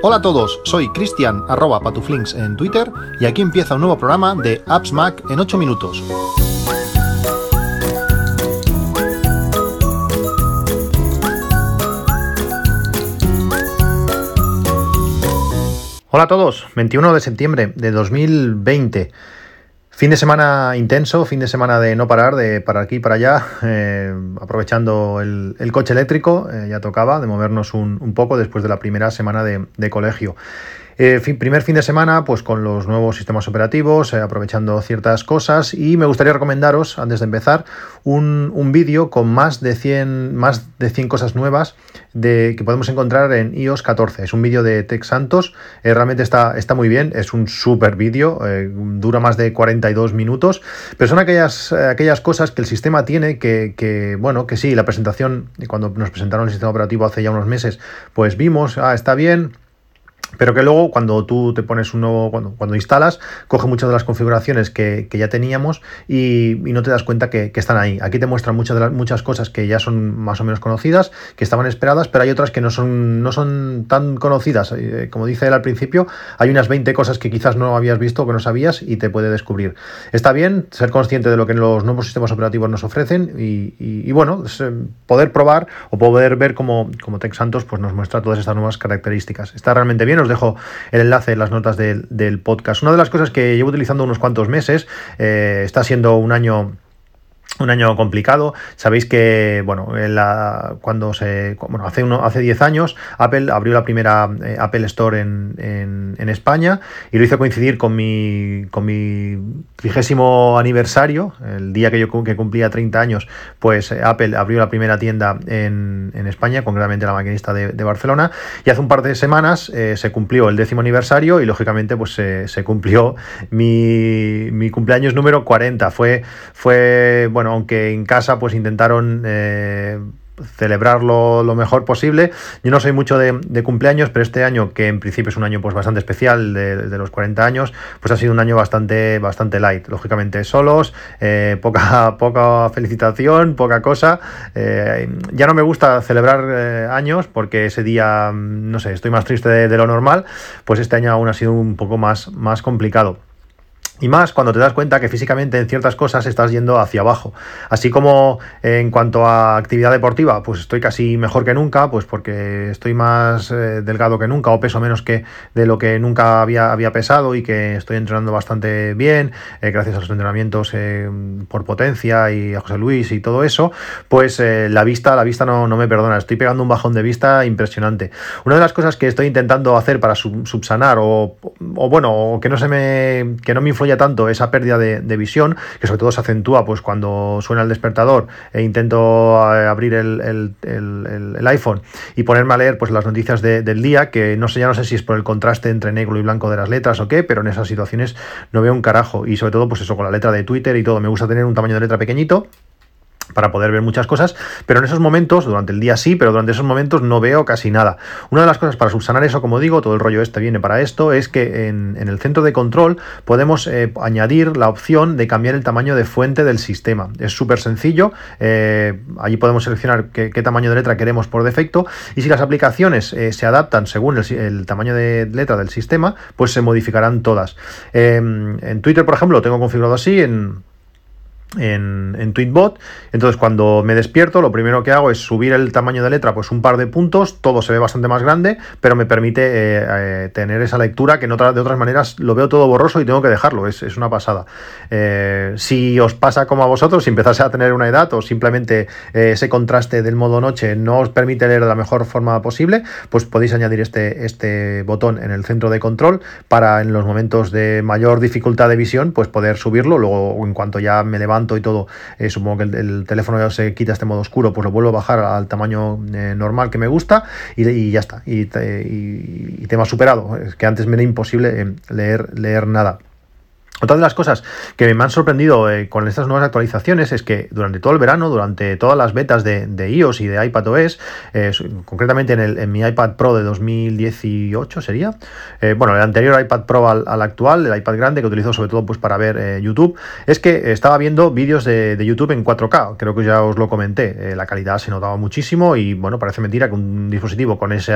Hola a todos, soy Cristian arroba patuflinks en Twitter y aquí empieza un nuevo programa de Apps Mac en 8 minutos. Hola a todos, 21 de septiembre de 2020. Fin de semana intenso, fin de semana de no parar, de para aquí para allá, eh, aprovechando el, coche eléctrico, eh, ya tocaba, de movernos un, poco después de la primera semana de colegio. Eh, primer fin de semana, pues con los nuevos sistemas operativos, eh, aprovechando ciertas cosas. Y me gustaría recomendaros, antes de empezar, un, vídeo con más de 100, más de 100 cosas nuevas de, que podemos encontrar en iOS 14. Es un vídeo de Tex Santos, eh, realmente está, está muy bien, es un súper vídeo, dura más de 42 minutos, pero son aquellas, aquellas cosas que el sistema tiene que, que, bueno, que sí, la presentación, cuando nos presentaron el sistema operativo hace ya unos meses, pues vimos, ah, está bien pero que luego cuando tú te pones un nuevo, cuando, cuando instalas, coge muchas de las configuraciones que, ya teníamos y, no te das cuenta que, están ahí. Aquí te muestran muchas muchas cosas que ya son más o menos conocidas, que estaban esperadas, pero hay otras que no son, no son tan conocidas. Eh, como dice él al principio, hay unas 20 cosas que quizás no habías visto o que no sabías y te puede descubrir. Está bien ser consciente de lo que los nuevos sistemas operativos nos ofrecen y, bueno, eh, poder probar o poder ver cómo, como Tech Santos pues nos muestra todas estas nuevas características. Está realmente bien os dejo el enlace en las notas del, podcast. Una de las cosas que llevo utilizando unos cuantos meses, eh, está siendo un año un año complicado. Sabéis que, bueno, la, cuando se. Bueno, hace, uno, hace 10 años Apple abrió la primera eh, Apple Store en, en, España y lo hizo coincidir con mi, con mi trigésimo aniversario, el día que yo que cumplía 30 años, pues eh, Apple abrió la primera tienda en, en España, concretamente la maquinista de, Barcelona, y hace un par de semanas eh, se cumplió el décimo aniversario y lógicamente pues se cumplió mi, mi cumpleaños número 40. Fue, fue bueno, aunque en casa pues intentaron eh, celebrarlo lo mejor posible. Yo no soy mucho de, cumpleaños, pero este año, que en principio es un año pues bastante especial de, los 40 años, pues ha sido un año bastante, bastante light. Lógicamente solos, eh, poca, poca felicitación, poca cosa. Eh, ya no me gusta celebrar años porque ese día, no sé, estoy más triste de, de, lo normal, pues este año aún ha sido un poco más, más complicado. Y más cuando te das cuenta que físicamente en ciertas cosas estás yendo hacia abajo. Así como en cuanto a actividad deportiva, pues estoy casi mejor que nunca, pues porque estoy más eh, delgado que nunca o peso menos que de lo que nunca había, había pesado y que estoy entrenando bastante bien, eh, gracias a los entrenamientos eh, por potencia y a José Luis y todo eso, pues la vista, la vista no, no, me perdona, estoy pegando un bajón de vista impresionante. Una de las cosas que estoy intentando hacer para subsanar o, o bueno, que no se me, que no me tanto esa pérdida de, visión, que sobre todo se acentúa pues cuando suena el despertador e intento eh, abrir el, iPhone y ponerme a leer pues las noticias del día, que no sé, ya no sé si es por el contraste entre negro y blanco de las letras o qué, pero en esas situaciones no veo un carajo. Y sobre todo, pues eso, con la letra de Twitter y todo. Me gusta tener un tamaño de letra pequeñito para poder ver muchas cosas, pero en esos momentos, durante el día sí, pero durante esos momentos no veo casi nada. Una de las cosas para subsanar eso, como digo, todo el rollo este viene para esto, es que en, el centro de control podemos eh, añadir la opción de cambiar el tamaño de fuente del sistema. Es súper sencillo, eh, allí podemos seleccionar qué, tamaño de letra queremos por defecto y si las aplicaciones eh, se adaptan según el, tamaño de letra del sistema, pues se modificarán todas. en Twitter, por ejemplo, lo tengo configurado así, en en, en, Tweetbot. Entonces, cuando me despierto, lo primero que hago es subir el tamaño de letra, pues un par de puntos, todo se ve bastante más grande, pero me permite eh, eh, tener esa lectura que en de otras maneras lo veo todo borroso y tengo que dejarlo, es, una pasada. Eh, si os pasa como a vosotros, si empezáis a tener una edad o simplemente ese contraste del modo noche no os permite leer de la mejor forma posible, pues podéis añadir este, este botón en el centro de control para en los momentos de mayor dificultad de visión, pues poder subirlo, luego en cuanto ya me levanto y todo, eh, supongo que el, teléfono ya se quita este modo oscuro, pues lo vuelvo a bajar al tamaño eh, normal que me gusta y, ya está. Y, tema superado. Es que antes me era imposible eh, leer, leer nada. Otra de las cosas que me han sorprendido eh, con estas nuevas actualizaciones es que durante todo el verano, durante todas las betas de, iOS y de iPadOS, eh, concretamente en, mi iPad Pro de 2018 sería, eh, bueno, el anterior iPad Pro al, actual, el iPad grande que utilizo sobre todo pues, para ver YouTube, es que estaba viendo vídeos de, YouTube en 4K, creo que ya os lo comenté, la calidad se notaba muchísimo y bueno, parece mentira que un dispositivo con ese,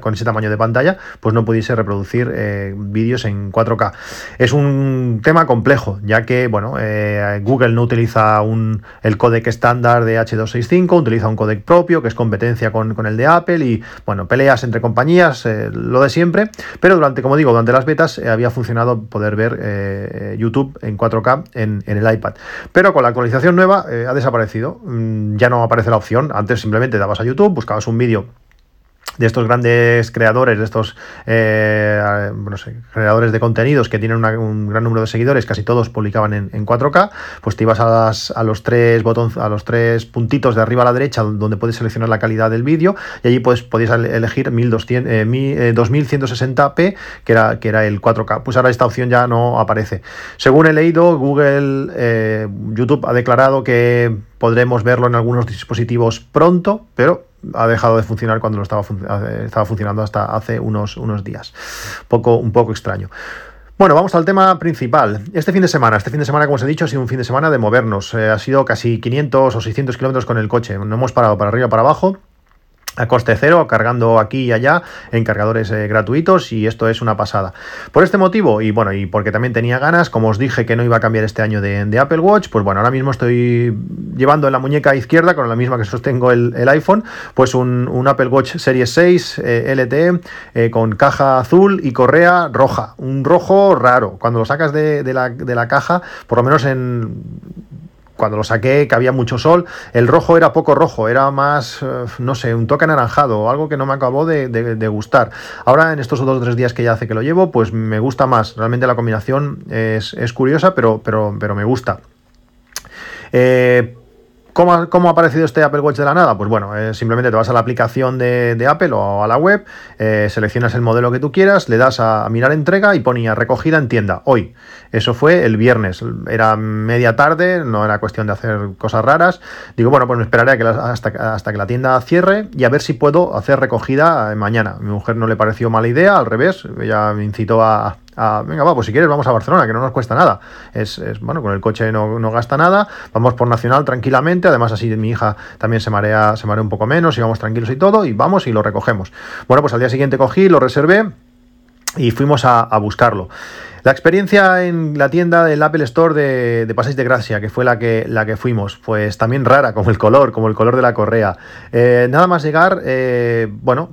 con ese tamaño de pantalla pues no pudiese reproducir vídeos en 4K. Es un tema complejo, ya que bueno, eh, Google no utiliza un, el codec estándar de H265, utiliza un codec propio que es competencia con, el de Apple y bueno, peleas entre compañías, eh, lo de siempre, pero durante, como digo, durante las betas eh, había funcionado poder ver YouTube en 4K en, en, el iPad. Pero con la actualización nueva ha desaparecido, mm, ya no aparece la opción, antes simplemente dabas a YouTube, buscabas un vídeo de estos grandes creadores, de estos eh, creadores de contenidos que tienen un gran número de seguidores, casi todos publicaban en, 4K, pues te ibas a, los tres botones, a los tres puntitos de arriba a la derecha donde puedes seleccionar la calidad del vídeo y allí pues elegir 1200, 2160p, eh, que era, que era el 4K. Pues ahora esta opción ya no aparece. Según he leído, Google, eh, YouTube ha declarado que podremos verlo en algunos dispositivos pronto, pero ha dejado de funcionar cuando lo estaba, estaba funcionando hasta hace unos, unos días. Poco, un poco extraño. Bueno, vamos al tema principal. Este fin de semana, este fin de semana, como os he dicho, ha sido un fin de semana de movernos. Eh, ha sido casi 500 o 600 kilómetros con el coche. No hemos parado para arriba para abajo a coste cero, cargando aquí y allá en cargadores eh, gratuitos y esto es una pasada. Por este motivo y bueno, y porque también tenía ganas, como os dije que no iba a cambiar este año de, Apple Watch, pues bueno, ahora mismo estoy llevando en la muñeca izquierda, con la misma que sostengo el, iPhone, pues un, Apple Watch Series 6 eh, LTE eh, con caja azul y correa roja, un rojo raro. Cuando lo sacas de, la, de la caja, por lo menos en cuando lo saqué, que había mucho sol, el rojo era poco rojo, era más, eh, no sé, un toque anaranjado, algo que no me acabó de, gustar. Ahora, en estos dos o tres días que ya hace que lo llevo, pues me gusta más. Realmente la combinación es, curiosa, pero, pero, pero me gusta. Eh, ¿Cómo ha, aparecido este Apple Watch de la nada? Pues bueno, eh, simplemente te vas a la aplicación de, Apple o a la web, eh, seleccionas el modelo que tú quieras, le das a, mirar entrega y ponía recogida en tienda hoy. Eso fue el viernes, era media tarde, no era cuestión de hacer cosas raras. Digo, bueno, pues me esperaré hasta, hasta que la tienda cierre y a ver si puedo hacer recogida mañana. mi mujer no le pareció mala idea, al revés, ella me incitó a, venga, va, pues si quieres vamos a Barcelona, que no nos cuesta nada. Es, bueno, con el coche no, gasta nada, vamos por Nacional tranquilamente, además así mi hija también se marea, se marea un poco menos y vamos tranquilos y todo, y vamos y lo recogemos. Bueno, pues al día siguiente cogí, lo reservé y fuimos a, buscarlo. La experiencia en la tienda del Apple Store de, de de Gracia, que fue la que, la que fuimos, pues también rara, como el color, como el color de la correa. Eh, nada más llegar, eh, bueno,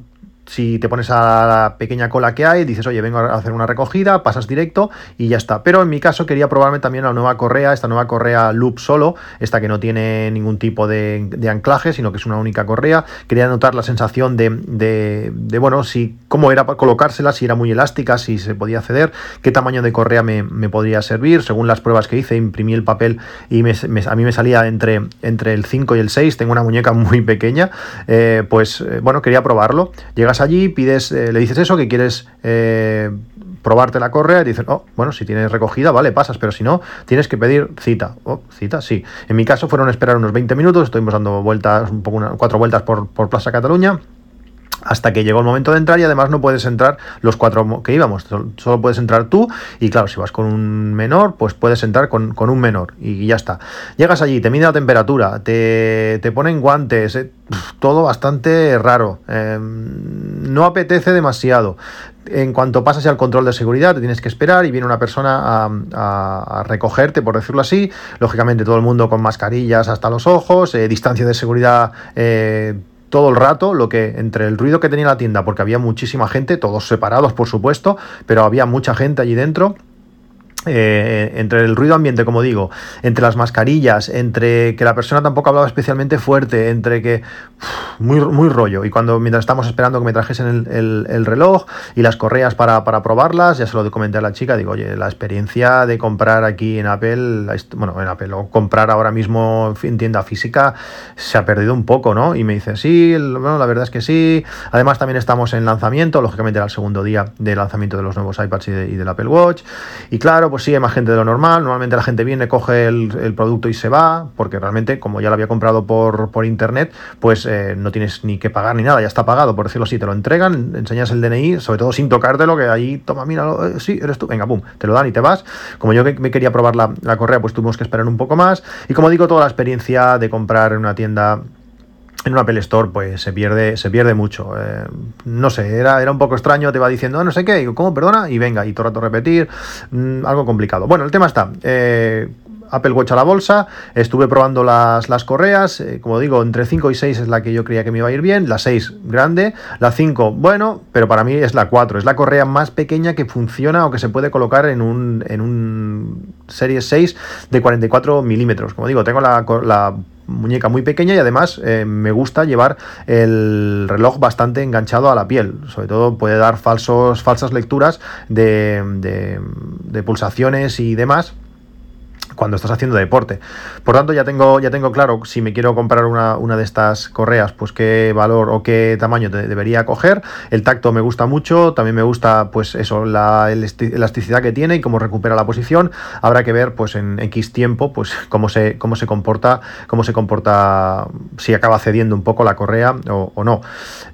si te pones a la pequeña cola que hay, dices, oye, vengo a hacer una recogida, pasas directo y ya está. Pero en mi caso quería probarme también la nueva correa, esta nueva correa Loop solo, esta que no tiene ningún tipo de, anclaje, sino que es una única correa. Quería notar la sensación de, bueno, si cómo era para colocársela, si era muy elástica, si se podía ceder, qué tamaño de correa me, podría servir. Según las pruebas que hice, imprimí el papel y a mí me salía entre, entre el 5 y el 6, tengo una muñeca muy pequeña, eh, pues eh, bueno, quería probarlo. Llegas allí, pides, eh, le dices eso, que quieres eh, probarte la correa y dicen, oh, bueno, si tienes recogida, vale, pasas, pero si no, tienes que pedir cita. Oh, cita, sí. En mi caso fueron esperar unos 20 minutos, estuvimos dando vueltas, un poco cuatro vueltas por, por Plaza Cataluña hasta que llegó el momento de entrar y además no puedes entrar los cuatro que íbamos, solo puedes entrar tú y claro, si vas con un menor, pues puedes entrar con, un menor y ya está. Llegas allí, te mide la temperatura, te, te ponen guantes, eh, todo bastante raro, em, no apetece demasiado. En cuanto pasas al control de seguridad, te tienes que esperar y viene una persona a, recogerte, por decirlo así. Lógicamente todo el mundo con mascarillas hasta los ojos, eh, distancia de seguridad eh, todo el rato, lo que entre el ruido que tenía la tienda, porque había muchísima gente, todos separados por supuesto, pero había mucha gente allí dentro eh, entre el ruido ambiente, como digo, entre las mascarillas, entre que la persona tampoco hablaba especialmente fuerte, entre que muy, muy rollo. Y cuando mientras estamos esperando que me trajesen el, reloj y las correas para, probarlas, ya se lo comenté a la chica, digo, oye, la experiencia de comprar aquí en Apple, bueno, en Apple, o comprar ahora mismo en tienda física, se ha perdido un poco, ¿no? Y me dice, sí, bueno, la verdad es que sí. Además, también estamos en lanzamiento, lógicamente era el segundo día de lanzamiento de los nuevos iPads y, del Apple Watch. Y claro, pues pues sigue más gente de lo normal. Normalmente la gente viene, coge el, producto y se va, porque realmente, como ya lo había comprado por, por internet, pues eh, no tienes ni que pagar ni nada, ya está pagado, por decirlo así. Te lo entregan, enseñas el DNI, sobre todo sin tocártelo, que ahí, toma, mira, eh, sí, eres tú, venga, pum, te lo dan y te vas. Como yo me quería probar la, la correa, pues tuvimos que esperar un poco más. Y como digo, toda la experiencia de comprar en una tienda en un Apple Store pues se pierde, se pierde mucho. Eh, no sé, era, era un poco extraño, te va diciendo, ah, no sé qué, ¿cómo? Perdona, y venga, y todo el rato repetir, mm, algo complicado. Bueno, el tema está. Eh, Apple Watch a la bolsa, estuve probando las, las correas, eh, como digo, entre 5 y 6 es la que yo creía que me iba a ir bien, la 6 grande, la 5 bueno, pero para mí es la 4, es la correa más pequeña que funciona o que se puede colocar en un, en un Series 6 de 44 milímetros. Como digo, tengo la, la muñeca muy pequeña y además eh, me gusta llevar el reloj bastante enganchado a la piel. Sobre todo puede dar falsos, falsas lecturas de, de pulsaciones y demás cuando estás haciendo deporte. Por tanto, ya tengo, ya tengo claro si me quiero comprar una, una de estas correas, pues qué valor o qué tamaño debería coger. El tacto me gusta mucho, también me gusta pues eso, la elasticidad que tiene y cómo recupera la posición. Habrá que ver pues en X tiempo pues cómo se, cómo se comporta, cómo se comporta, si acaba cediendo un poco la correa o, no.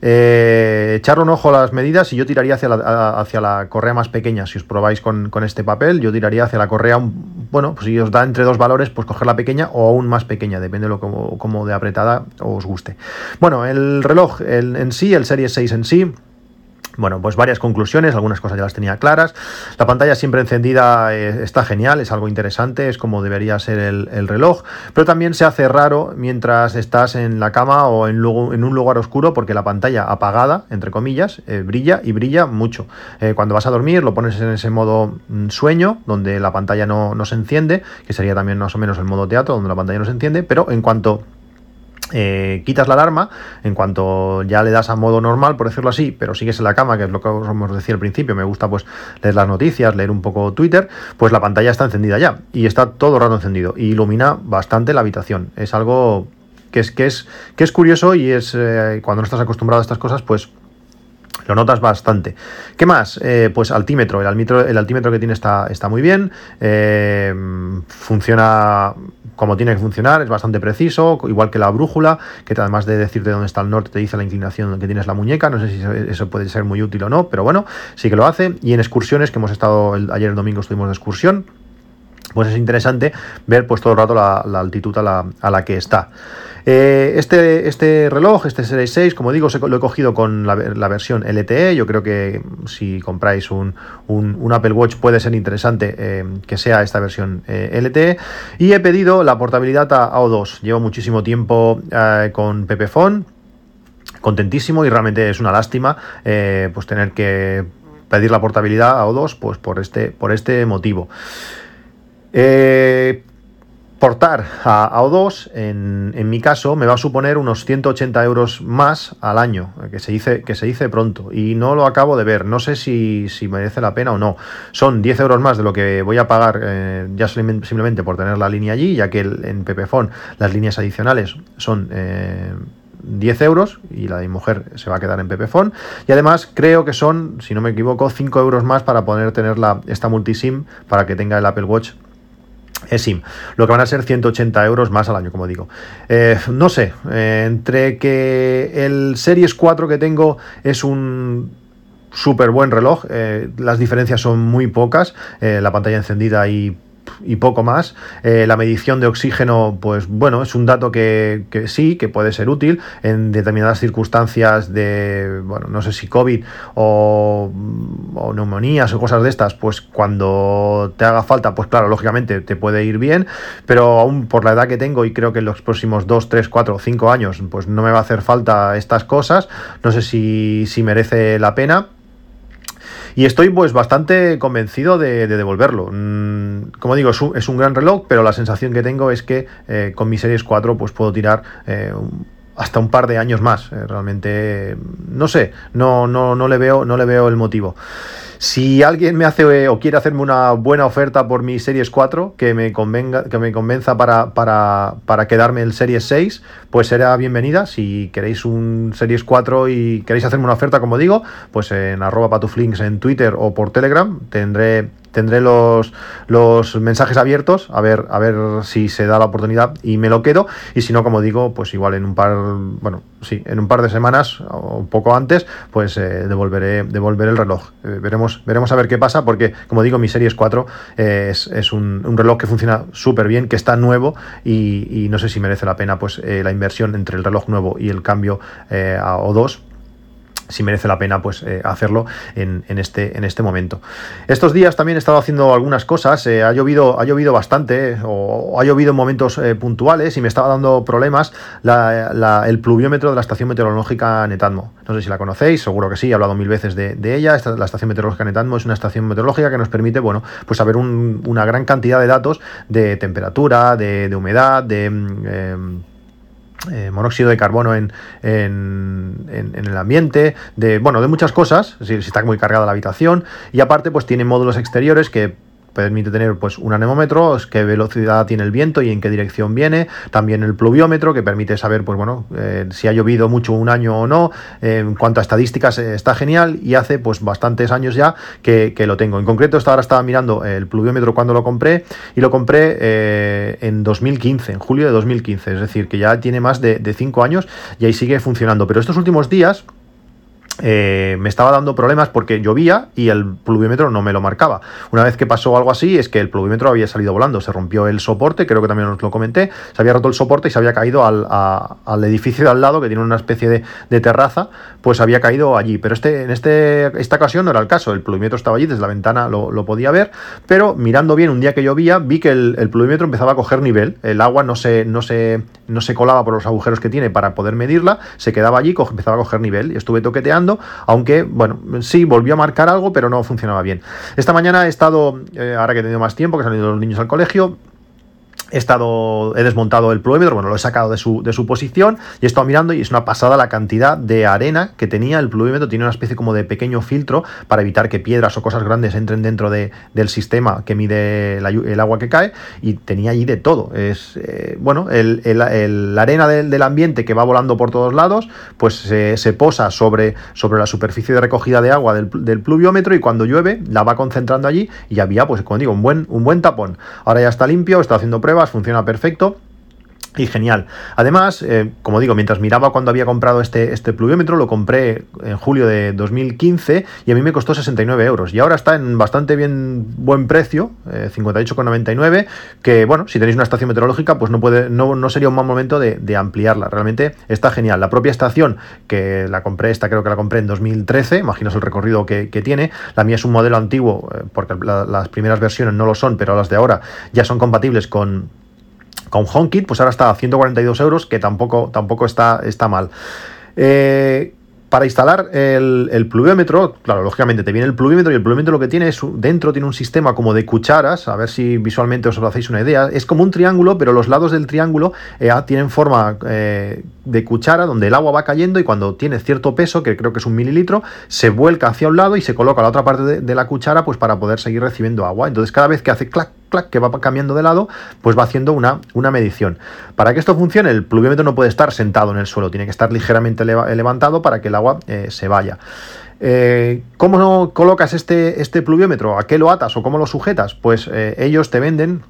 Eh, echarle un ojo a las medidas y yo tiraría hacia la, hacia la correa más pequeña. Si os probáis con, con este papel, yo tiraría hacia la correa, bueno, pues si os entre dos valores, pues coger la pequeña o aún más pequeña, depende de lo como, de apretada os guste. Bueno, el reloj en sí, el Series 6 en sí, bueno, pues varias conclusiones, algunas cosas ya las tenía claras. La pantalla siempre encendida eh, está genial, es algo interesante, es como debería ser el, reloj, pero también se hace raro mientras estás en la cama o en, un lugar oscuro porque la pantalla apagada, entre comillas, eh, brilla y brilla mucho. Eh, cuando vas a dormir lo pones en ese modo mm, sueño, donde la pantalla no, no se enciende, que sería también más o menos el modo teatro, donde la pantalla no se enciende, pero en cuanto eh, quitas la alarma, en cuanto ya le das a modo normal, por decirlo así, pero sigues en la cama, que es lo que os decía al principio, me gusta pues leer las noticias, leer un poco Twitter, pues la pantalla está encendida ya y está todo el rato encendido y ilumina bastante la habitación. Es algo que es, que es, que es curioso y es eh, cuando no estás acostumbrado a estas cosas, pues lo notas bastante. ¿Qué más? Eh, pues altímetro. El altímetro, el altímetro que tiene está, está muy bien. funciona como tiene que funcionar, es bastante preciso, igual que la brújula, que además de decirte dónde está el norte, te dice la inclinación que tienes la muñeca, no sé si eso puede ser muy útil o no, pero bueno, sí que lo hace. Y en excursiones, que hemos estado, ayer el domingo estuvimos de excursión, pues es interesante ver pues todo el rato la, altitud a la, que está. Eh, este, este reloj, este Series 6, como digo, lo he cogido con la, versión LTE. Yo creo que si compráis un, Apple Watch puede ser interesante eh, que sea esta versión eh, LTE. Y he pedido la portabilidad a O2. Llevo muchísimo tiempo con Pepephone, contentísimo y realmente es una lástima pues tener que pedir la portabilidad a O2 pues por este, por este motivo. Eh, portar a, O2, en, mi caso, me va a suponer unos 180 euros más al año, que se dice, que se dice pronto, y no lo acabo de ver, no sé si, merece la pena o no. Son 10 euros más de lo que voy a pagar eh, ya simplemente por tener la línea allí, ya que en Pepephone las líneas adicionales son... 10 eh, euros y la de mi mujer se va a quedar en Pepephone. Y además creo que son, si no me equivoco, 5 euros más para poder tener la, esta multisim para que tenga el Apple Watch SIM, lo que van a ser 180 euros más al año, como digo. Eh, no sé, eh, entre que el Series 4 que tengo es un súper buen reloj, eh, las diferencias son muy pocas, la pantalla encendida y y poco más. Eh, la medición de oxígeno, pues bueno, es un dato que, sí, que puede ser útil en determinadas circunstancias de, bueno, no sé si COVID o, o, neumonías o cosas de estas, pues cuando te haga falta, pues claro, lógicamente te puede ir bien, pero aún por la edad que tengo y creo que en los próximos 2, 3, 4, 5 años, pues no me va a hacer falta estas cosas, no sé si, si merece la pena. Y estoy pues bastante convencido de, devolverlo. Mm, como digo, es un, gran reloj, pero la sensación que tengo es que eh, con mi Series 4 pues puedo tirar eh, hasta un par de años más. Eh, realmente, no sé, no, no, no, le veo, no le veo el motivo. Si alguien me hace eh, o quiere hacerme una buena oferta por mi Series 4, que me, convenga, que me convenza para, para, para quedarme el Series 6, pues será bienvenida. Si queréis un Series 4 y queréis hacerme una oferta, como digo, pues en arroba patuflinks en Twitter o por Telegram tendré tendré los, los mensajes abiertos a ver, a ver si se da la oportunidad y me lo quedo. Y si no, como digo, pues igual en un par, bueno, sí, en un par de semanas o un poco antes, pues eh, devolveré, devolveré el reloj. Eh, veremos, veremos a ver qué pasa, porque como digo, mi Series 4 eh, es, un, reloj que funciona súper bien, que está nuevo y, no sé si merece la pena pues la inversión entre el reloj nuevo y el cambio a O2 si merece la pena pues eh, hacerlo en, este, en este momento. Estos días también he estado haciendo algunas cosas, eh, ha, llovido, ha llovido bastante o, ha llovido en momentos eh, puntuales y me estaba dando problemas el pluviómetro de la estación meteorológica Netatmo. No sé si la conocéis, seguro que sí, he hablado mil veces de, ella. Esta, la estación meteorológica Netatmo es una estación meteorológica que nos permite, bueno, pues saber una gran cantidad de datos de temperatura, de, humedad, de... Eh, monóxido de carbono en, en, en, el ambiente, de, bueno, de muchas cosas, si, si está muy cargada la habitación, y aparte pues tiene módulos exteriores que permite tener pues un anemómetro, qué velocidad tiene el viento y en qué dirección viene, también el pluviómetro que permite saber pues bueno eh, si ha llovido mucho un año o no, en cuanto a estadísticas eh, está genial y hace pues bastantes años ya que, lo tengo. En concreto ahora estaba mirando el pluviómetro cuando lo compré y lo compré eh, en 2015, en julio de 2015, es decir que ya tiene más de 5 años y ahí sigue funcionando, pero estos últimos días eh, me estaba dando problemas porque llovía y el pluviómetro no me lo marcaba. Una vez que pasó algo así es que el pluviómetro había salido volando, se rompió el soporte, creo que también os lo comenté, se había roto el soporte y se había caído al, al edificio de al lado que tiene una especie de, terraza, pues había caído allí. Pero este, en este, esta ocasión no era el caso, el pluviómetro estaba allí, desde la ventana lo, lo podía ver, pero mirando bien un día que llovía vi que el, pluviómetro empezaba a coger nivel, el agua no se, no, se, no se colaba por los agujeros que tiene para poder medirla, se quedaba allí, empezaba a coger nivel y estuve toqueteando aunque, bueno, sí, volvió a marcar algo, pero no funcionaba bien. Esta mañana he estado, eh, ahora que he tenido más tiempo, que han ido los niños al colegio, he estado, he desmontado el pluviómetro, bueno, lo he sacado de su, de su posición y he estado mirando y es una pasada la cantidad de arena que tenía el pluviómetro, tiene una especie como de pequeño filtro para evitar que piedras o cosas grandes entren dentro de, del sistema que mide el agua que cae y tenía allí de todo. Es, eh, bueno, el, la arena del, ambiente que va volando por todos lados, pues se posa sobre, sobre la superficie de recogida de agua del, del, pluviómetro y cuando llueve la va concentrando allí y había, pues como digo, un buen, un buen tapón. Ahora ya está limpio, está haciendo pruebas funciona perfecto. Y genial. Además, eh, como digo, mientras miraba cuando había comprado este, este pluviómetro, lo compré en julio de 2015 y a mí me costó 69 euros. Y ahora está en bastante bien buen precio, 58,99, eh, que bueno, si tenéis una estación meteorológica, pues no, puede, no, no sería un mal momento de, ampliarla. Realmente está genial. La propia estación, que la compré, esta creo que la compré en 2013, imaginaos el recorrido que, tiene. La mía es un modelo antiguo, eh, porque las primeras versiones no lo son, pero las de ahora ya son compatibles con con HomeKit, pues ahora está a 142 euros, que tampoco, tampoco está, está mal. Eh, para instalar el, pluviómetro, claro, lógicamente te viene el pluviómetro y el pluviómetro lo que tiene es dentro tiene un sistema como de cucharas, a ver si visualmente os hacéis una idea. Es como un triángulo, pero los lados del triángulo eh, tienen forma eh, de cuchara donde el agua va cayendo y cuando tiene cierto peso, que creo que es un mililitro, se vuelca hacia un lado y se coloca a la otra parte de, la cuchara pues para poder seguir recibiendo agua. Entonces cada vez que hace clac, que va cambiando de lado, pues va haciendo una, una medición. Para que esto funcione, el pluviómetro no puede estar sentado en el suelo, tiene que estar ligeramente levantado para que el agua eh, se vaya. Eh, ¿Cómo colocas este, este pluviómetro? ¿A qué lo atas o cómo lo sujetas? Pues eh, ellos te venden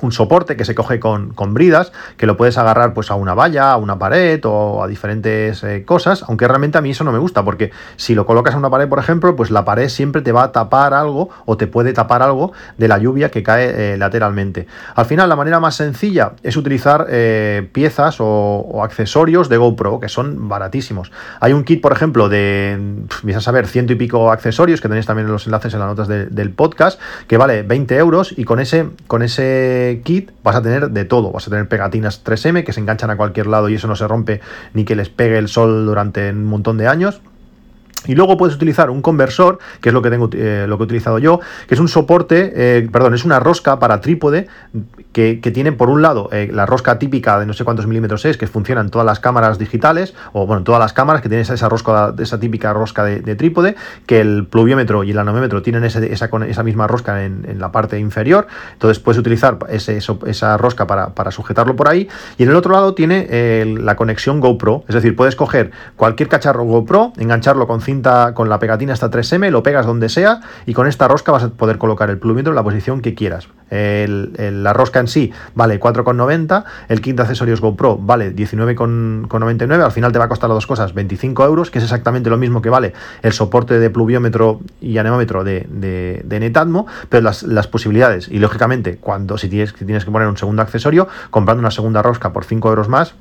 un soporte que se coge con, con, bridas, que lo puedes agarrar pues a una valla, a una pared o a diferentes eh, cosas, aunque realmente a mí eso no me gusta, porque si lo colocas a una pared, por ejemplo, pues la pared siempre te va a tapar algo o te puede tapar algo de la lluvia que cae eh, lateralmente. Al final, la manera más sencilla es utilizar eh, piezas o, accesorios de GoPro, que son baratísimos. Hay un kit, por ejemplo, de, vais a saber, ciento y pico accesorios, que tenéis también los enlaces en las notas del podcast, que vale 20 euros y con ese, con ese kit vas a tener de todo. Vas a tener pegatinas 3M que se enganchan a cualquier lado y eso no se rompe ni que les pegue el sol durante un montón de años. Y luego puedes utilizar un conversor, que es lo que tengo eh, lo que he utilizado yo, que es un soporte, eh, perdón, es una rosca para trípode que, que tiene por un lado eh, la rosca típica de no sé cuántos milímetros es, que funciona en todas las cámaras digitales, o bueno, todas las cámaras que tienen esa, rosca, esa típica rosca de, trípode, que el pluviómetro y el anomómetro tienen esa, esa misma rosca en, la parte inferior. Entonces puedes utilizar ese, esa rosca para, para, sujetarlo por ahí. Y en el otro lado tiene la conexión GoPro, es decir, puedes coger cualquier cacharro GoPro, engancharlo con cinta con la pegatina hasta 3M, lo pegas donde sea y con esta rosca vas a poder colocar el pluviómetro en la posición que quieras. la rosca en sí vale 4,90, el kit de accesorios GoPro vale 19,99, al final te va a costar las dos cosas 25 euros, que es exactamente lo mismo que vale el soporte de pluviómetro y anemómetro de, de, Netatmo, pero las, posibilidades, y lógicamente, cuando si tienes, tienes que poner un segundo accesorio, comprando una segunda rosca por 5 euros más,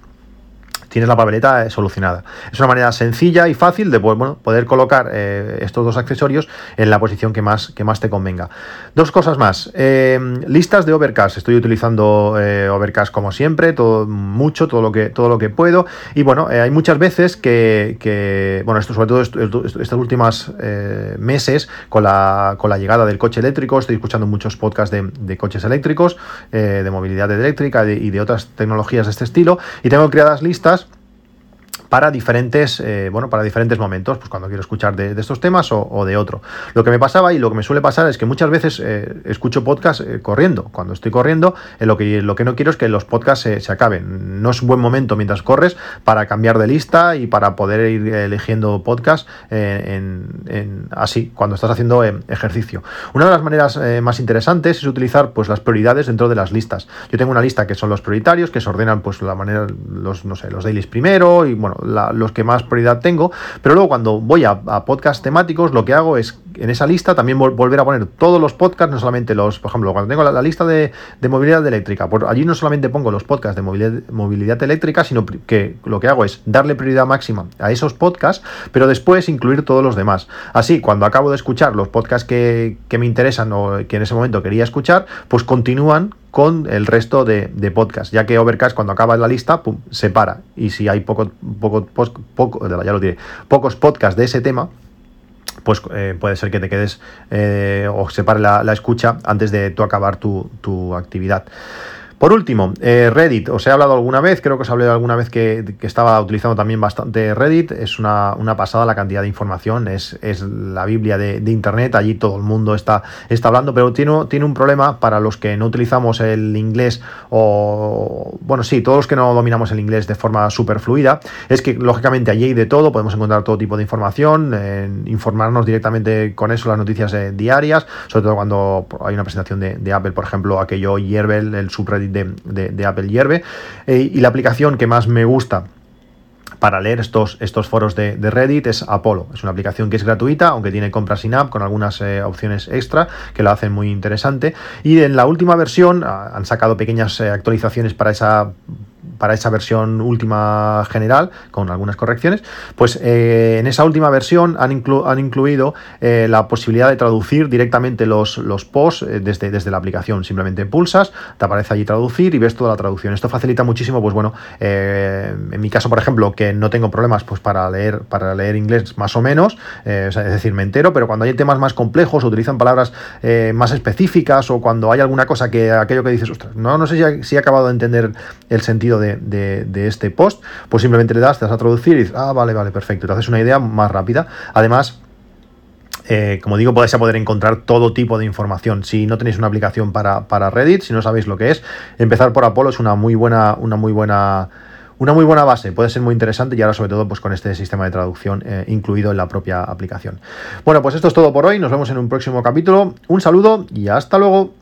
tienes la papeleta eh, solucionada. Es una manera sencilla y fácil de pues, poder colocar eh, estos dos accesorios en la posición que más, que más te convenga. Dos cosas más. Eh, listas de Overcast. Estoy utilizando Overcast como siempre, todo, mucho, todo lo que, todo lo que puedo. Y bueno, hay muchas veces que, bueno, esto sobre todo estas últimas meses, con la, con la llegada del coche eléctrico, estoy escuchando muchos podcasts de, coches eléctricos, de movilidad eléctrica y de otras tecnologías de este estilo. Y tengo creadas listas para diferentes, eh, bueno, para diferentes momentos, pues cuando quiero escuchar de, estos temas o, de otro. Lo que me pasaba y lo que me suele pasar es que muchas veces eh, escucho podcast eh, corriendo. Cuando estoy corriendo, lo, que, lo que no quiero es que los podcasts se, acaben. No es un buen momento mientras corres para cambiar de lista y para poder ir eligiendo podcast en, así, cuando estás haciendo ejercicio. Una de las maneras más interesantes es utilizar pues, las prioridades dentro de las listas. Yo tengo una lista que son los prioritarios, que se ordenan pues la manera, los, no sé, los dailies primero y bueno, los que más prioridad tengo, pero luego cuando voy a, a podcast temáticos, lo que hago es en esa lista también volver a poner todos los podcasts, no solamente los, por ejemplo, cuando tengo la, lista de, movilidad eléctrica, por allí no solamente pongo los podcasts de movilidad, eléctrica, sino que lo que hago es darle prioridad máxima a esos podcasts, pero después incluir todos los demás. Así, cuando acabo de escuchar los podcasts que, me interesan o que en ese momento quería escuchar, pues continúan con el resto de, de podcasts, ya que Overcast cuando acaba la lista, pum, se para. Y si hay poco, poco, poco, ya lo pocos podcasts de ese tema, pues eh, puede ser que te quedes eh, o separe la, la, escucha antes de tú acabar tu, tu actividad. Por último, eh, Reddit. Os he hablado alguna vez, creo que os hablé alguna vez que, estaba utilizando también bastante Reddit. Es una, pasada la cantidad de información, es, es la Biblia de, Internet, allí todo el mundo está, está hablando, pero tiene, tiene un problema para los que no utilizamos el inglés o, bueno, sí, todos los que no dominamos el inglés de forma súper fluida, es que lógicamente allí hay de todo, podemos encontrar todo tipo de información, informarnos directamente con eso, las noticias eh, diarias, sobre todo cuando hay una presentación de, Apple, por ejemplo, aquello Yerbel, el subreddit de, Apple Hierve. Eh, y la aplicación que más me gusta para leer estos, estos foros de, Reddit es Apollo. Es una aplicación que es gratuita, aunque tiene compras sin app con algunas eh, opciones extra que lo hacen muy interesante. Y en la última versión ah, han sacado pequeñas eh, actualizaciones para esa para esa versión última general, con algunas correcciones, pues eh, en esa última versión han, incluido eh, la posibilidad de traducir directamente los, los posts eh, desde, desde la aplicación. Simplemente pulsas, te aparece allí traducir y ves toda la traducción. Esto facilita muchísimo, pues bueno, en mi caso, por ejemplo, que no tengo problemas pues para leer, para leer inglés más o menos, es decir, me entero, pero cuando hay temas más complejos, utilizan palabras más específicas o cuando hay alguna cosa que aquello que dices, ostras, no, no sé si he acabado de entender el sentido de este post, pues simplemente le das, te das a traducir y dices, ah, vale, vale, perfecto, te haces una idea más rápida. Además, eh, como digo, podéis poder encontrar todo tipo de información. Si no tenéis una aplicación para, para, Reddit, si no sabéis lo que es, empezar por Apolo es una muy buena, una muy buena. Una muy buena base, puede ser muy interesante y ahora sobre todo pues con este sistema de traducción eh, incluido en la propia aplicación. Bueno, pues esto es todo por hoy, nos vemos en un próximo capítulo, un saludo y hasta luego.